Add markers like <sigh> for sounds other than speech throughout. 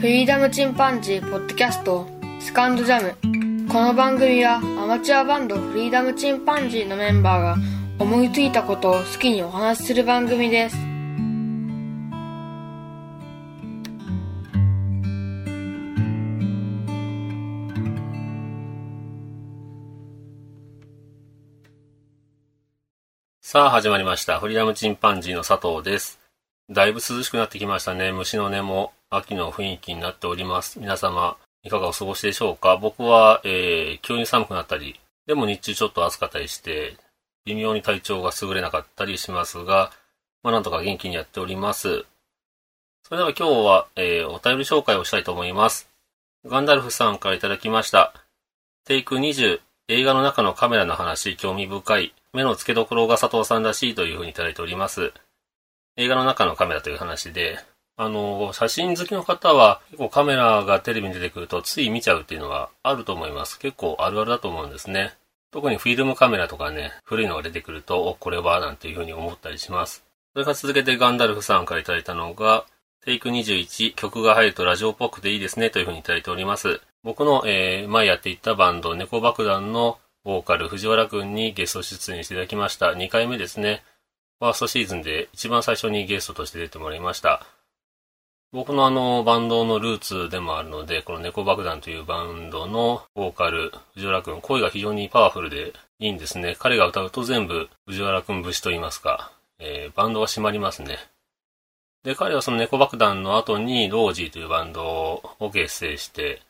フリーダムチンパンジーポッドキャストスカンドジャムこの番組はアマチュアバンドフリーダムチンパンジーのメンバーが思いついたことを好きにお話しする番組ですさあ始まりました。フリーダムチンパンジーの佐藤です。だいぶ涼しくなってきましたね。虫の音も秋の雰囲気になっております。皆様、いかがお過ごしでしょうか？僕は、えー、急に寒くなったり、でも日中ちょっと暑かったりして、微妙に体調が優れなかったりしますが、まあなんとか元気にやっております。それでは今日は、えー、お便り紹介をしたいと思います。ガンダルフさんからいただきました。テイク20、映画の中のカメラの話、興味深い。目の付けどころが佐藤さんらしいというふうにいただいております。映画の中のカメラという話で、あの、写真好きの方は結構カメラがテレビに出てくるとつい見ちゃうっていうのはあると思います。結構あるあるだと思うんですね。特にフィルムカメラとかね、古いのが出てくると、お、これはなんていうふうに思ったりします。それから続けてガンダルフさんからいただいたのが、テイク21、曲が入るとラジオっぽくていいですねというふうにいただいております。僕の、えー前やっていたバンド、猫爆弾のボーカル藤原くんにゲスト出演していただきました。2回目ですね。ファーストシーズンで一番最初にゲストとして出てもらいました。僕のあのバンドのルーツでもあるので、この猫爆弾というバンドのボーカル、藤原くん、声が非常にパワフルでいいんですね。彼が歌うと全部藤原くん節と言いますか、えーバンドが締まりますね。で、彼はその猫爆弾の後にロージーというバンドを結成して、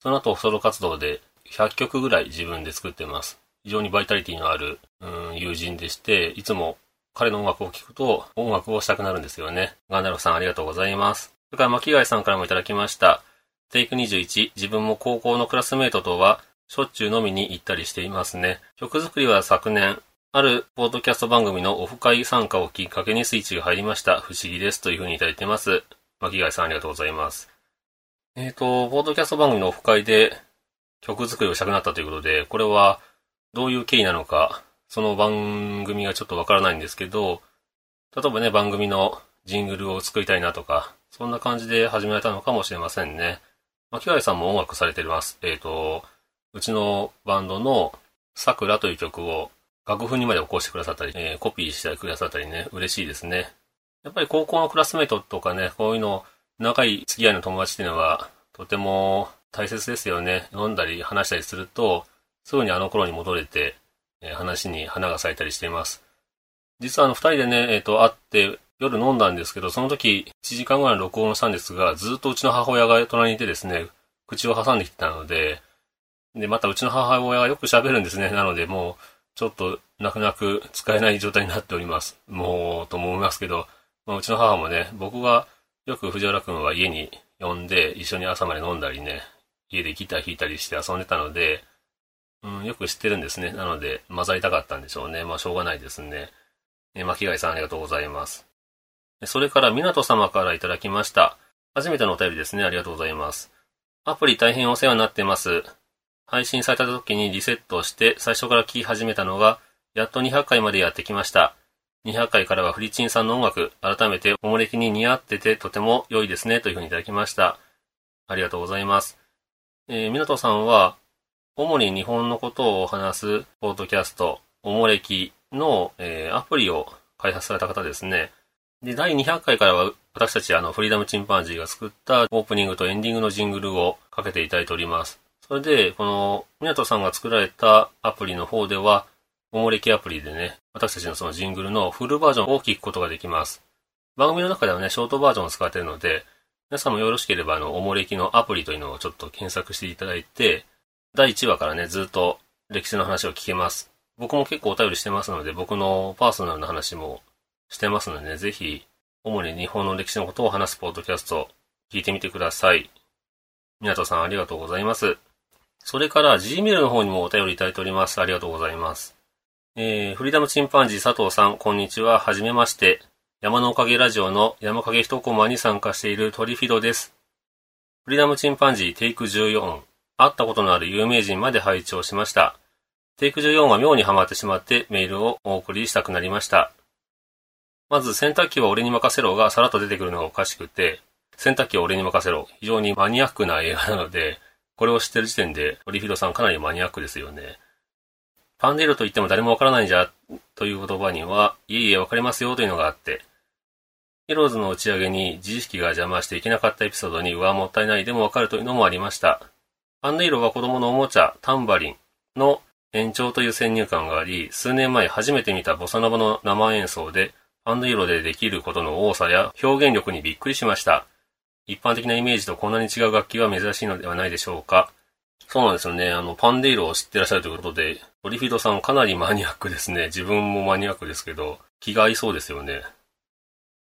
その後ソロ活動で100曲ぐらい自分で作ってます。非常にバイタリティのある、うん、友人でして、いつも彼の音楽を聴くと音楽をしたくなるんですよね。ガンダルフさんありがとうございます。それから巻貝さんからもいただきました。テイク21、自分も高校のクラスメイトとはしょっちゅう飲みに行ったりしていますね。曲作りは昨年、あるポードキャスト番組のオフ会参加をきっかけにスイッチが入りました。不思議です。というふうにいただいてます。巻貝さんありがとうございます。えっ、と、ポードキャスト番組のオフ会で曲作りをしたくなったということで、これはどういう経緯なのか、その番組がちょっとわからないんですけど、例えばね、番組のジングルを作りたいなとか、そんな感じで始められたのかもしれませんね。巻貝さんも音楽されてます。えっ、と、うちのバンドの桜という曲を楽譜にまで起こしてくださったり、えーコピーしてくださったりね、嬉しいですね。やっぱり高校のクラスメイトとかね、こういうの、仲いい付き合いの友達っていうのは、とても大切ですよね。飲んだり話したりすると、すぐにあの頃に戻れて、えー話に花が咲いたりしています。実はあの二人でね、えっ、と、会って、夜飲んだんですけど、その時、1時間ぐらい録音したんですが、ずっとうちの母親が隣にいてですね、口を挟んできてたので、で、またうちの母親がよく喋るんですね。なので、もう、ちょっと、泣く泣く使えない状態になっております。もう、と思いますけど、まあ、うちの母もね、僕がよく藤原くんは家に呼んで、一緒に朝まで飲んだりね、家でギター弾いたりして遊んでたので、うん、よく知ってるんですね。なので、混ざりたかったんでしょうね。まあ、しょうがないですね。え、巻貝さんありがとうございます。それから、港様からいただきました。初めてのお便りですね。ありがとうございます。アプリ大変お世話になってます。配信された時にリセットして、最初から聴き始めたのが、やっと200回までやってきました。200回からはフリチンさんの音楽、改めておもれきに似合っててとても良いですね、というふうにいただきました。ありがとうございます。えー、港さんは、主に日本のことを話すポードキャスト、おもれきの、えーアプリを開発された方ですね。で、第200回からは私たちあのフリーダムチンパンジーが作ったオープニングとエンディングのジングルをかけていただいております。それで、この、港さんが作られたアプリの方では、おもれきアプリでね、私たちのそのジングルのフルバージョンを聞くことができます。番組の中ではね、ショートバージョンを使っているので、皆さんもよろしければ、あの、おもれきのアプリというのをちょっと検索していただいて、第1話からね、ずっと歴史の話を聞けます。僕も結構お便りしてますので、僕のパーソナルな話もしてますのでね、ぜひ、主に日本の歴史のことを話すポッドキャスト、聞いてみてください。港さんありがとうございます。それから、Gmail の方にもお便りいただいております。ありがとうございます。えー、フリーダムチンパンジー佐藤さん、こんにちは。はじめまして。山のおかげラジオの山影一コマに参加しているトリフィドです。フリーダムチンパンジーテイク14。会ったことのある有名人まで拝聴しました。テイク14は妙にハマってしまってメールをお送りしたくなりました。まず洗濯機は俺に任せろがさらっと出てくるのがおかしくて、洗濯機を俺に任せろ。非常にマニアックな映画なので、これを知ってる時点で、オリフィドさんかなりマニアックですよね。パンデーロと言っても誰もわからないんじゃ、という言葉には、いえいえわかりますよというのがあって、ヒローズの打ち上げに自意識が邪魔していけなかったエピソードに、うわ、もったいないでもわかるというのもありました。パンデーロは子供のおもちゃ、タンバリンの延長という先入観があり、数年前初めて見たボサノバの生演奏で、パンデーロでできることの多さや表現力にびっくりしました。一般的なイメージとこんなに違う楽器は珍しいのではないでしょうか。そうなんですよね。あの、パンデイロを知ってらっしゃるということで、オリフィードさんかなりマニアックですね。自分もマニアックですけど、気が合いそうですよね。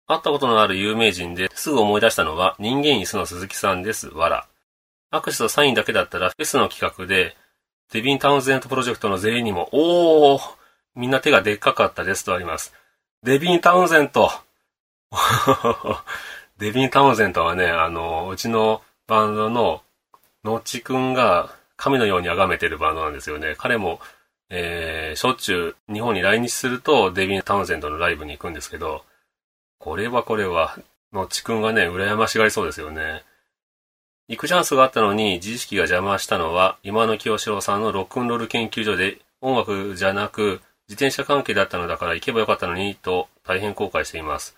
会ったことのある有名人ですぐ思い出したのは人間椅子の鈴木さんです。わら。握手とサインだけだったらフェスの企画で、デビン・タウンゼントプロジェクトの全員にも、おーみんな手がでっかかったですとあります。デビン・タウンゼント <laughs> デビン・タウンゼントはね、あの、うちのバンドの、のっちくんが神のように崇めてるバンドなんですよね。彼も、えー、しょっちゅう日本に来日するとデビン・タウンゼントのライブに行くんですけど、これはこれは、のっちくんがね、羨ましがりそうですよね。行くチャンスがあったのに、自意識が邪魔したのは、今野清志郎さんのロックンロール研究所で音楽じゃなく、自転車関係だったのだから行けばよかったのに、と大変後悔しています。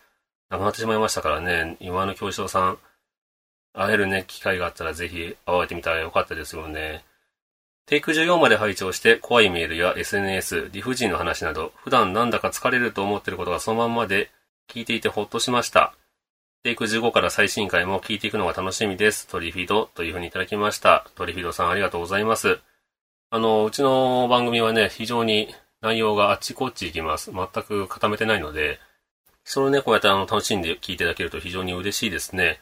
亡くなってしまいましたからね、今の教師さん、会えるね、機会があったらぜひ会われてみたらよかったですよね。テイク14まで拝聴して怖いメールや SNS、理不尽の話など、普段なんだか疲れると思っていることがそのまんまで聞いていてほっとしました。テイク15から最新回も聞いていくのが楽しみです。トリフィードというふうにいただきました。トリフィードさんありがとうございます。あの、うちの番組はね、非常に内容があっちこっち行きます。全く固めてないので、それをね、こうやってあの、楽しんで聞いていただけると非常に嬉しいですね。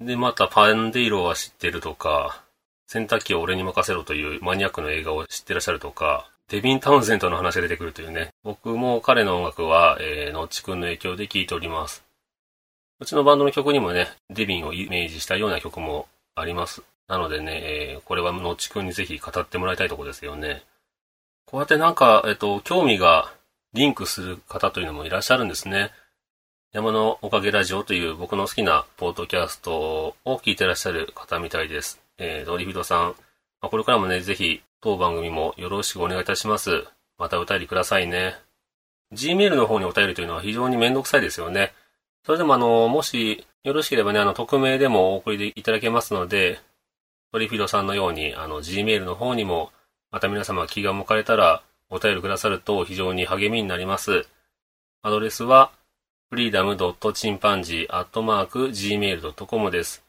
で、また、パンデイロは知ってるとか、洗濯機を俺に任せろというマニアックの映画を知ってらっしゃるとか、デビン・タウンゼントの話が出てくるというね。僕も彼の音楽は、えー、のっちくんの影響で聴いております。うちのバンドの曲にもね、デビンをイメージしたような曲もあります。なのでね、えー、これはのっちくんにぜひ語ってもらいたいところですよね。こうやってなんか、えっと、興味がリンクする方というのもいらっしゃるんですね。山のおかげラジオという僕の好きなポートキャストを聞いてらっしゃる方みたいです。えー、ドリフィドさん、ま、これからもね、ぜひ当番組もよろしくお願いいたします。またお便りくださいね。Gmail の方にお便りというのは非常にめんどくさいですよね。それでもあの、もしよろしければね、あの、匿名でもお送りいただけますので、ドリフィドさんのように、あの、Gmail の方にも、また皆様気が向かれたらお便りくださると非常に励みになります。アドレスは、freedom.chimpanzee.gmail.com です。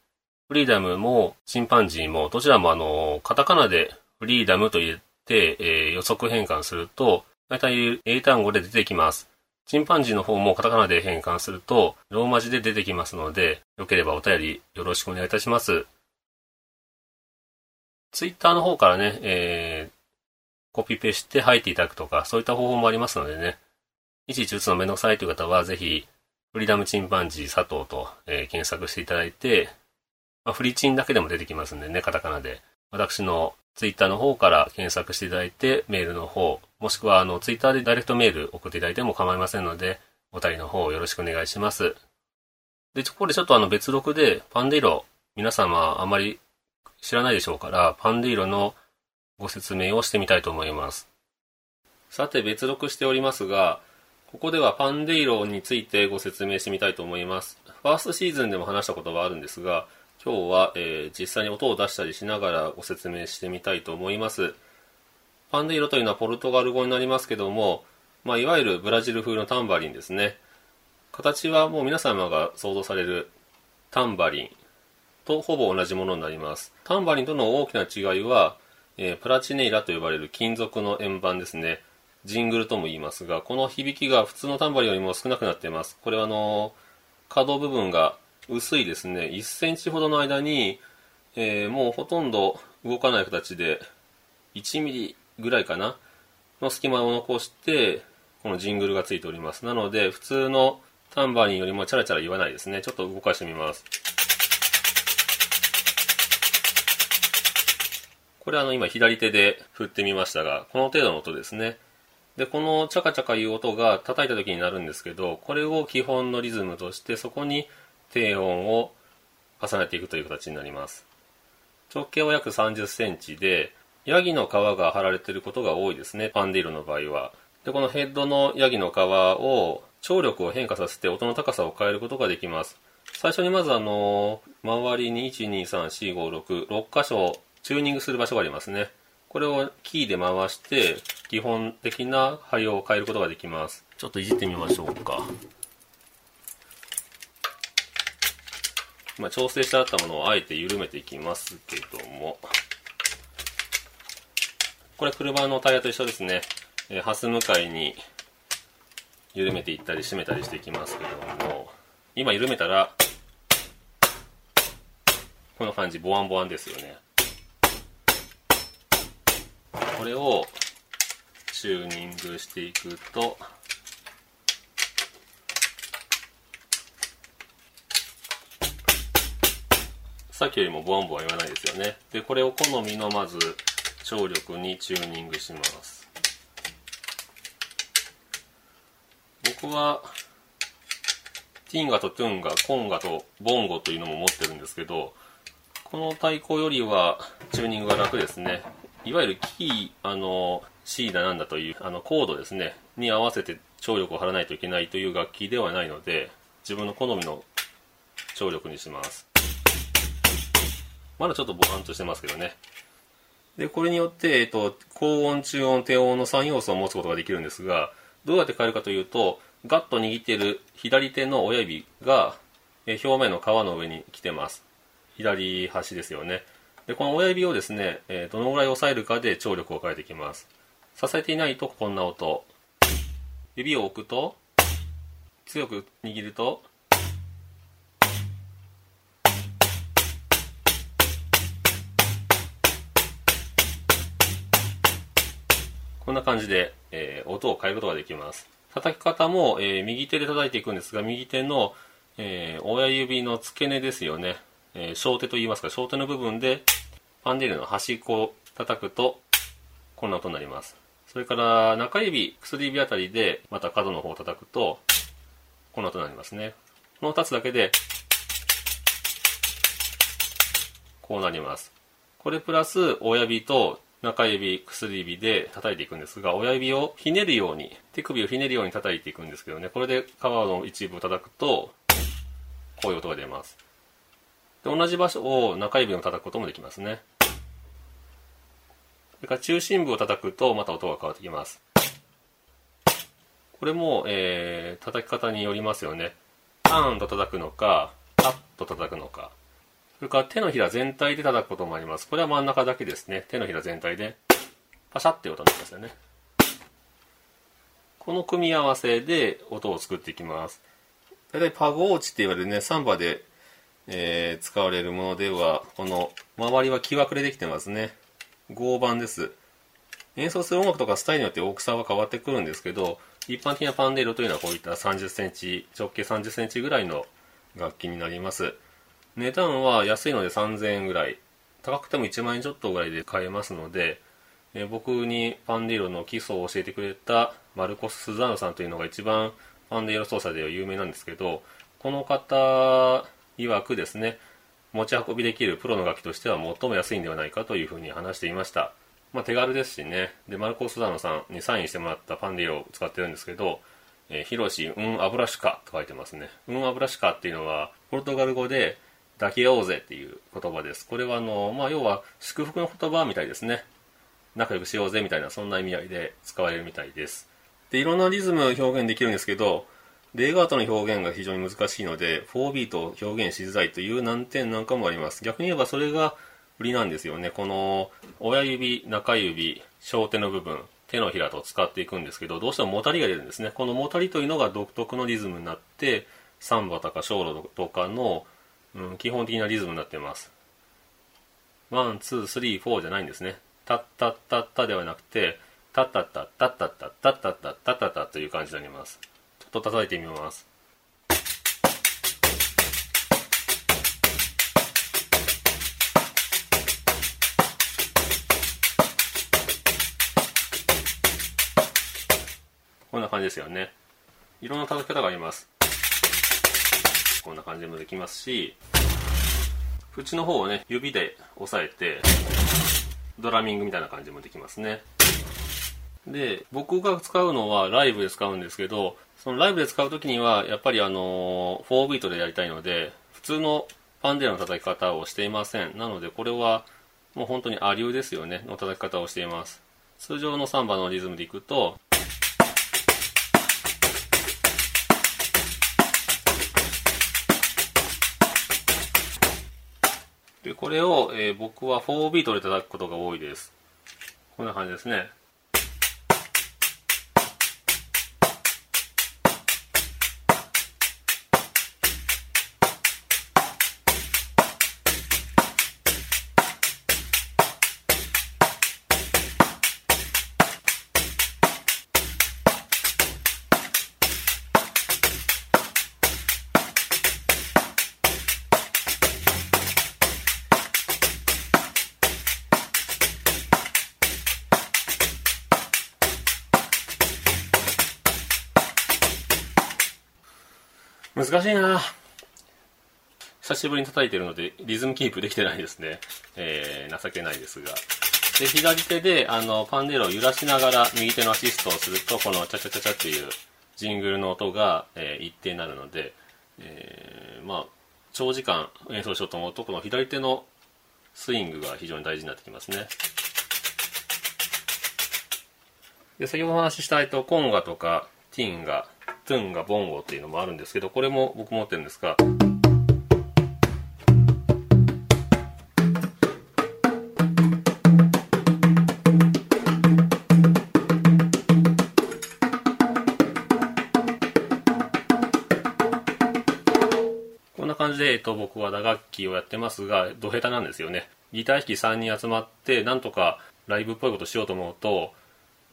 フリーダムもチンパンジーもどちらもあの、カタカナでフリーダムと言って、えー、予測変換すると、だいたい英単語で出てきます。チンパンジーの方もカタカナで変換すると、ローマ字で出てきますので、よければお便りよろしくお願いいたします。ツイッターの方からね、えー、コピペして入っていただくとか、そういった方法もありますのでね、いちいち打つのめんどくさいという方は、ぜひ、フリーダムチンパンジー佐藤と、えー、検索していただいて、まあ、フリチンだけでも出てきますんでね、カタカナで。私のツイッターの方から検索していただいて、メールの方、もしくはあのツイッターでダイレクトメール送っていただいても構いませんので、お便りの方よろしくお願いします。で、ここでちょっとあの別録で、パンデイロ、皆様あまり知らないでしょうから、パンデイロのご説明をしてみたいと思います。さて別録しておりますが、ここではパンデイロについてご説明してみたいと思います。ファーストシーズンでも話したことはあるんですが、今日は、えー、実際に音を出したりしながらご説明してみたいと思います。パンデイロというのはポルトガル語になりますけども、まあ、いわゆるブラジル風のタンバリンですね。形はもう皆様が想像されるタンバリンとほぼ同じものになります。タンバリンとの大きな違いは、えー、プラチネイラと呼ばれる金属の円盤ですね。ジングルとも言いますが、この響きが普通のタンバリンよりも少なくなっています。これはあの、可動部分が薄いですね。1センチほどの間に、えー、もうほとんど動かない形で、1ミリぐらいかなの隙間を残して、このジングルがついております。なので、普通のタンバリンよりもチャラチャラ言わないですね。ちょっと動かしてみます。これあの今左手で振ってみましたが、この程度の音ですね。で、このチャカチャカいう音が叩いた時になるんですけど、これを基本のリズムとして、そこに低音を重ねていくという形になります。直径は約30センチで、ヤギの皮が貼られていることが多いですね、パンディールの場合は。で、このヘッドのヤギの皮を張力を変化させて音の高さを変えることができます。最初にまずあの、周りに1、2、3、4、5、6、6箇所チューニングする場所がありますね。これをキーで回して基本的な張りを変えることができます。ちょっといじってみましょうか。まあ、調整してあったものをあえて緩めていきますけども。これ車のタイヤと一緒ですね。えー、ハス向かいに緩めていったり締めたりしていきますけども、今緩めたら、こんな感じ、ボワンボワンですよね。これをチューニングしていくと、さっきよりもボワンボワン言わないですよね。で、これを好みのまず張力にチューニングします。僕はティンガとトゥンガ、コンガとボンゴというのも持ってるんですけど、この太鼓よりはチューニングが楽ですね。いわゆるキー、あの、シーだなんだという、あの、コードですね、に合わせて張力を張らないといけないという楽器ではないので、自分の好みの張力にします。まだちょっとボワンとしてますけどね。で、これによって、えっと、高音、中音、低音の3要素を持つことができるんですが、どうやって変えるかというと、ガッと握っている左手の親指が、え表面の皮の上に来てます。左端ですよね。で、この親指をですね、えー、どのぐらい押さえるかで張力を変えていきます。支えていないとこんな音。指を置くと、強く握ると、こんな感じで、えー、音を変えることができます。叩き方も、えー、右手で叩いていくんですが、右手の、えー、親指の付け根ですよね。えー、小手と言いますか、小手の部分で、パンデールの端っこを叩くと、こんな音になります。それから中指、薬指あたりで、また角の方を叩くと、こんな音になりますね。この2つだけで、こうなります。これプラス、親指と中指、薬指で叩いていくんですが、親指をひねるように、手首をひねるように叩いていくんですけどね、これで皮の一部を叩くと、こういう音が出ます。で同じ場所を中指を叩くこともできますね。それから中心部を叩くとまた音が変わってきます。これも、えー、叩き方によりますよね。パーンと叩くのか、パッと叩くのか。それから手のひら全体で叩くこともあります。これは真ん中だけですね。手のひら全体で、パシャって音になりますよね。この組み合わせで音を作っていきます。大体パゴーチって言われるね、サンバでえー、使われるものでは、この周りは木枠でできてますね。合板です。演奏する音楽とかスタイルによって大きさは変わってくるんですけど、一般的なパンデールというのはこういった30センチ、直径30センチぐらいの楽器になります。値段は安いので3000円ぐらい。高くても1万円ちょっとぐらいで買えますので、え、僕にパンデールの基礎を教えてくれたマルコス・スザーノさんというのが一番パンデール奏者では有名なんですけど、この方曰くですね、持ち運びできるプロの楽器としては最も安いんではないかというふうに話していました。まあ、手軽ですしね。で、マルコ・スダノさんにサインしてもらったパンディを使ってるんですけど、えー、ヒロシ、うん、アブラシカと書いてますね。うん、アブラシカっていうのは、ポルトガル語で、抱き合おうぜっていう言葉です。これはあの、まあ、要は祝福の言葉みたいですね。仲良くしようぜみたいな、そんな意味合いで使われるみたいです。で、いろんなリズム表現できるんですけど、レガートの表現が非常に難しいので、4ビートを表現しづらいという難点なんかもあります。逆に言えばそれが売りなんですよね。この親指、中指、小手の部分、手のひらと使っていくんですけど、どうしてももたりが出るんですね。このもたりというのが独特のリズムになって、サンバとかショーロとかの、うん、基本的なリズムになっています。 one、two、three、four じゃないんですね。タッタッタッタではなくて、タッタッタッタッタッタッタッタッタッタッタッタという感じになります。と叩いてみます。こんな感じですよね。いろんな叩き方があります。こんな感じもできますし、縁の方をね、指で押さえて、ドラミングみたいな感じもできますね。で、僕が使うのはライブで使うんですけど、そのライブで使う時には、やっぱりあの、4ビートでやりたいので、普通のパンデラの叩き方をしていません。なので、これはもう本当にアリューですよね、の叩き方をしています。通常のサンバのリズムでいくと、で、これを、えー、僕は4ビートで叩くことが多いです。こんな感じですね。難しいな久しぶりに叩いてるので、リズムキープできてないですね。えー、情けないですが。で、左手で、あの、パンデロを揺らしながら右手のアシストをすると、このチャチャチャチャっていうジングルの音が、えー、一定になるので、えー、まあ、長時間演奏しようと思うと、この左手のスイングが非常に大事になってきますね。で、先ほどお話ししたいと、コンガとかティンガ、トゥンがボンゴっていうのもあるんですけどこれも僕持ってるんですがこんな感じで、えっと、僕は打楽器をやってますが、ど下手なんですよね。ギター弾き3人集まって、なんとかライブっぽいことしようと思うと、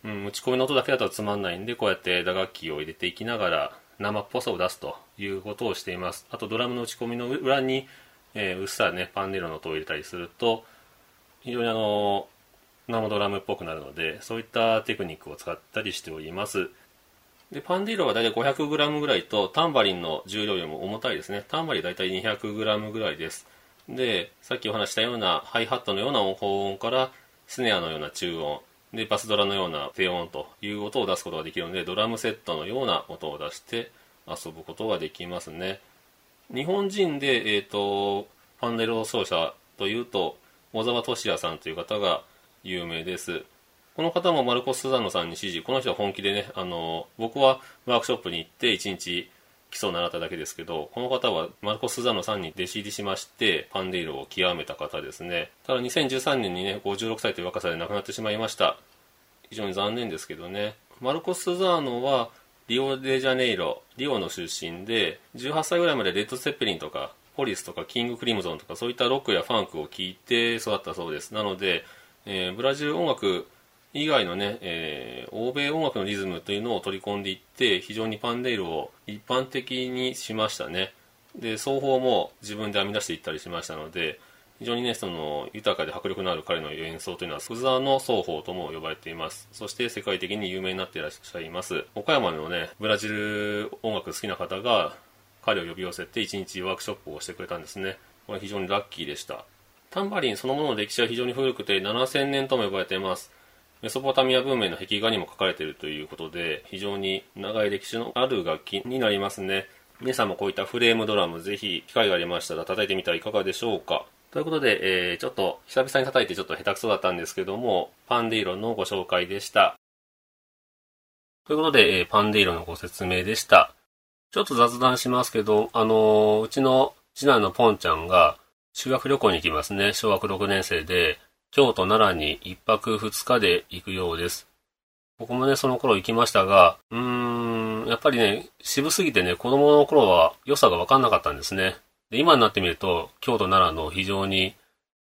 うん、打ち込みの音だけだとつまんないんで、こうやって打楽器を入れていきながら、生っぽさを出すということをしています。あと、ドラムの打ち込みの裏に、えー、うっさらね、パンネロの音を入れたりすると、非常にあの、生ドラムっぽくなるので、そういったテクニックを使ったりしております。で、パンディーロはだいたい 500g ぐらいと、タンバリンの重量よりも重たいですね。タンバリンだいたい 200g ぐらいです。で、さっきお話したようなハイハットのような高音からスネアのような中音、で、バスドラのような低音という音を出すことができるので、ドラムセットのような音を出して遊ぶことができますね。日本人で、えっ、ー、と、ファンデル奏者というと、小沢俊也さんという方が有名です。この方もマルコス・スザンノさんに指示、この人は本気でね、あの、僕はワークショップに行って1日基礎を習っただけですけど、この方はマルコス・スザンノさんに弟子入りしまして、パンデイロを極めた方ですね。ただ2013年にね、56歳という若さで亡くなってしまいました。非常に残念ですけどね。マルコス・スザーノは、リオデジャネイロ、リオの出身で、18歳ぐらいまでレッド・セッペリンとか、ポリスとか、キング・クリムゾンとか、そういったロックやファンクを聴いて育ったそうです。なので、えー、ブラジル音楽以外のね、えー、欧米音楽のリズムというのを取り込んでいって非常にパンデイルを一般的にしましたね。で奏法も自分で編み出していったりしましたので非常にねその豊かで迫力のある彼の演奏というのはスザーの奏法とも呼ばれています。そして世界的に有名になっていらっしゃいます岡山のねブラジル音楽好きな方が彼を呼び寄せて1日ワークショップをしてくれたんですね。これ非常にラッキーでした。タンバリンそのものの歴史は非常に古くて7000年とも呼ばれています。メソポタミア文明の壁画にも書かれているということで、非常に長い歴史のある楽器になりますね。皆さんもこういったフレームドラム、ぜひ機会がありましたら叩いてみたらいかがでしょうか。ということで、えー、ちょっと久々に叩いてちょっと下手くそだったんですけども、パンデイロのご紹介でした。ということで、えー、パンデイロのご説明でした。ちょっと雑談しますけど、あのー、うちの次男のポンちゃんが修学旅行に行きますね。小学6年生で、京都、奈良に一泊二日で行くようです。僕もね、その頃行きましたが、うーん、やっぱりね、渋すぎてね、子供の頃は良さがわかんなかったんですね。で、今になってみると、京都、奈良の非常に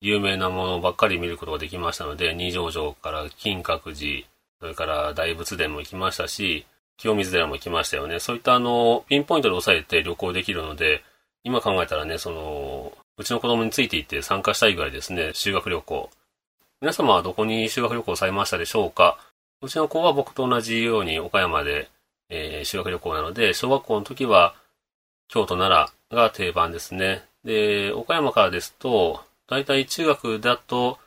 有名なものばっかり見ることができましたので、二条城から金閣寺、それから大仏殿も行きましたし、清水寺も行きましたよね。そういったあの、ピンポイントで押さえて旅行できるので、今考えたらね、その、うちの子供について行って参加したいぐらいですね、修学旅行。皆様はどこに修学旅行されましたでしょうか？うちの子は僕と同じように岡山で、えー、修学旅行なので、小学校の時は京都、奈良が定番ですね。で、岡山からですと、だいたい中学だと、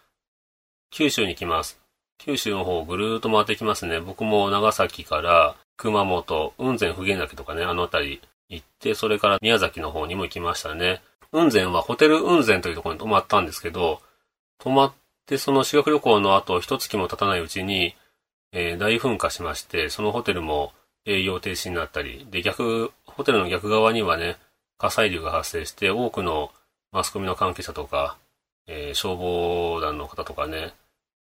九州に来ます。九州の方をぐるーっと回ってきますね。僕も長崎から熊本、雲仙普賢岳とかね、あの辺り行って、それから宮崎の方にも行きましたね。雲仙はホテル雲仙というところに泊まったんですけど、泊まってその修学旅行の後一月も経たないうちに、えー、大噴火しまして、そのホテルも営業停止になったり、で、逆、ホテルの逆側にはね、火砕流が発生して、多くのマスコミの関係者とか、えー、消防団の方とかね、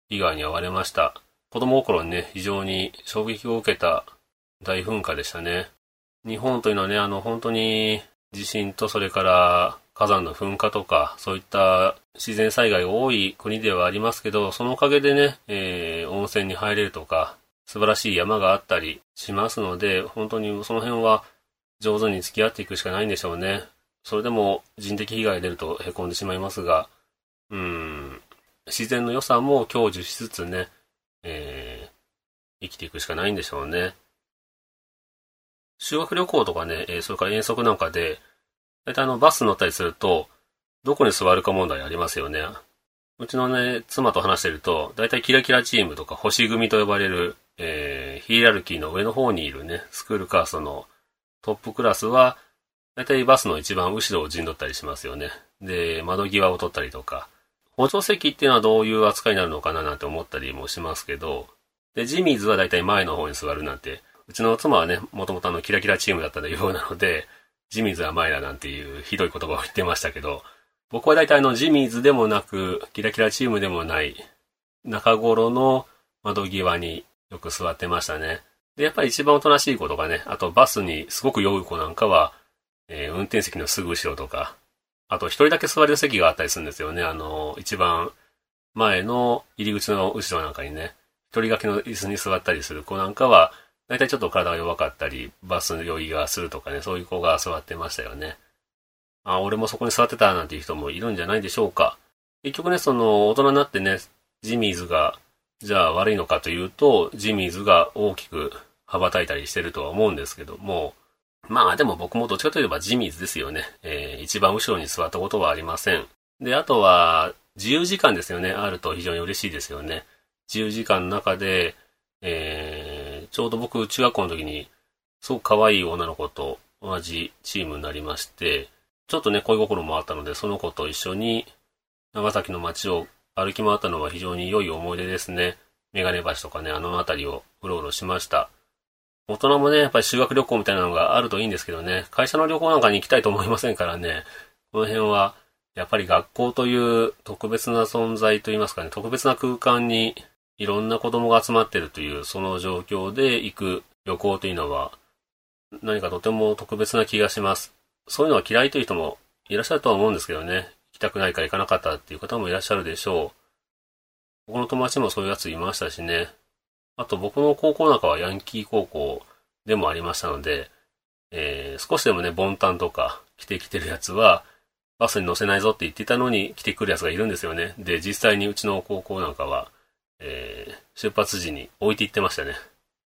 被害に遭われました。子供心にね、非常に衝撃を受けた大噴火でしたね。日本というのはね、あの、本当に地震とそれから火山の噴火とか、そういった自然災害が多い国ではありますけど、そのおかげでね、えー、温泉に入れるとか、素晴らしい山があったりしますので、本当にその辺は上手に付き合っていくしかないんでしょうね。それでも人的被害出ると凹んでしまいますが、うん、自然の良さも享受しつつね、えー、生きていくしかないんでしょうね。修学旅行とかね、えそれから遠足なんかで、大体あのバス乗ったりすると、どこに座るか問題ありますよね。うちのね、妻と話してると、大体キラキラチームとか星組と呼ばれる、えー、ヒエラルキーの上の方にいるね、スクールカーストのトップクラスは、大体バスの一番後ろを陣取ったりしますよね。で、窓際を取ったりとか。補助席っていうのはどういう扱いになるのかななんて思ったりもしますけど、で、ジミーズは大体前の方に座るなんてうちの妻はね、もともとあのキラキラチームだったようなので、<laughs> ジミーズは前だなんていうひどい言葉を言ってましたけど、僕は大体あのジミーズでもなく、キラキラチームでもない、中頃の窓際によく座ってましたね。で、やっぱり一番おとなしい子とかね、あとバスにすごく酔う子なんかは、えー、運転席のすぐ後ろとか、あと一人だけ座れる席があったりするんですよね。あの、一番前の入り口の後ろなんかにね、一人掛けの椅子に座ったりする子なんかは、大体ちょっと体が弱かったり、バスの酔いがするとかね、そういう子が座ってましたよね。あ、俺もそこに座ってたなんていう人もいるんじゃないでしょうか。結局ね、その、大人になってね、ジミーズが、じゃあ悪いのかというと、ジミーズが大きく羽ばたいたりしてるとは思うんですけども、まあでも僕もどっちかといえばジミーズですよね。えー、一番後ろに座ったことはありません。で、あとは、自由時間ですよね。あると非常に嬉しいですよね。自由時間の中で、えー、ちょうど僕、中学校の時に、すごく可愛い女の子と同じチームになりまして、ちょっとね、恋心もあったので、その子と一緒に、長崎の街を歩き回ったのは非常に良い思い出ですね。メガネ橋とかね、あの辺りをうろうろしました。大人もね、やっぱり修学旅行みたいなのがあるといいんですけどね、会社の旅行なんかに行きたいと思いませんからね、この辺は、やっぱり学校という特別な存在といいますかね、特別な空間にいろんな子供が集まってるという、その状況で行く旅行というのは、何かとても特別な気がします。そういうのは嫌いという人もいらっしゃるとは思うんですけどね。行きたくないから行かなかったっていう方もいらっしゃるでしょう。僕の友達もそういうやついましたしね。あと僕の高校なんかはヤンキー高校でもありましたので、えー、少しでもね、ボンタンとか着てきてるやつは、バスに乗せないぞって言ってたのに来てくるやつがいるんですよね。で、実際にうちの高校なんかは、えー、出発時に置いて行ってましたね。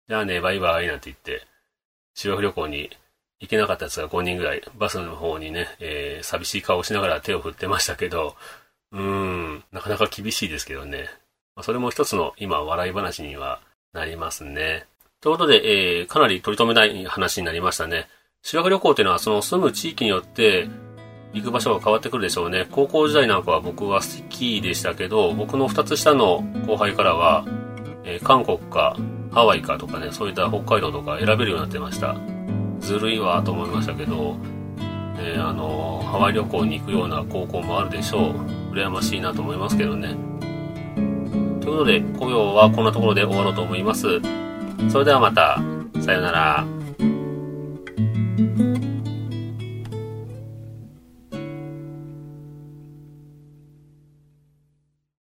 じゃあね、バイバイなんて言って、修学旅行に行けなかったやつが5人ぐらい、バスの方にね、えー、寂しい顔をしながら手を振ってましたけど、うーん、なかなか厳しいですけどね。それも一つの今、笑い話にはなりますね。ということで、えー、かなり取り留めない話になりましたね。修学旅行っていうのは、その住む地域によって、行く場所が変わってくるでしょうね。高校時代なんかは僕はスキーでしたけど、僕の2つ下の後輩からは、えー、韓国かハワイかとかね、そういった北海道とか選べるようになってました。ずるいわと思いましたけど、えー、あのハワイ旅行に行くような高校もあるでしょう。羨ましいなと思いますけどね。ということで、今日はこんなところで終わろうと思います。それではまた、さようなら。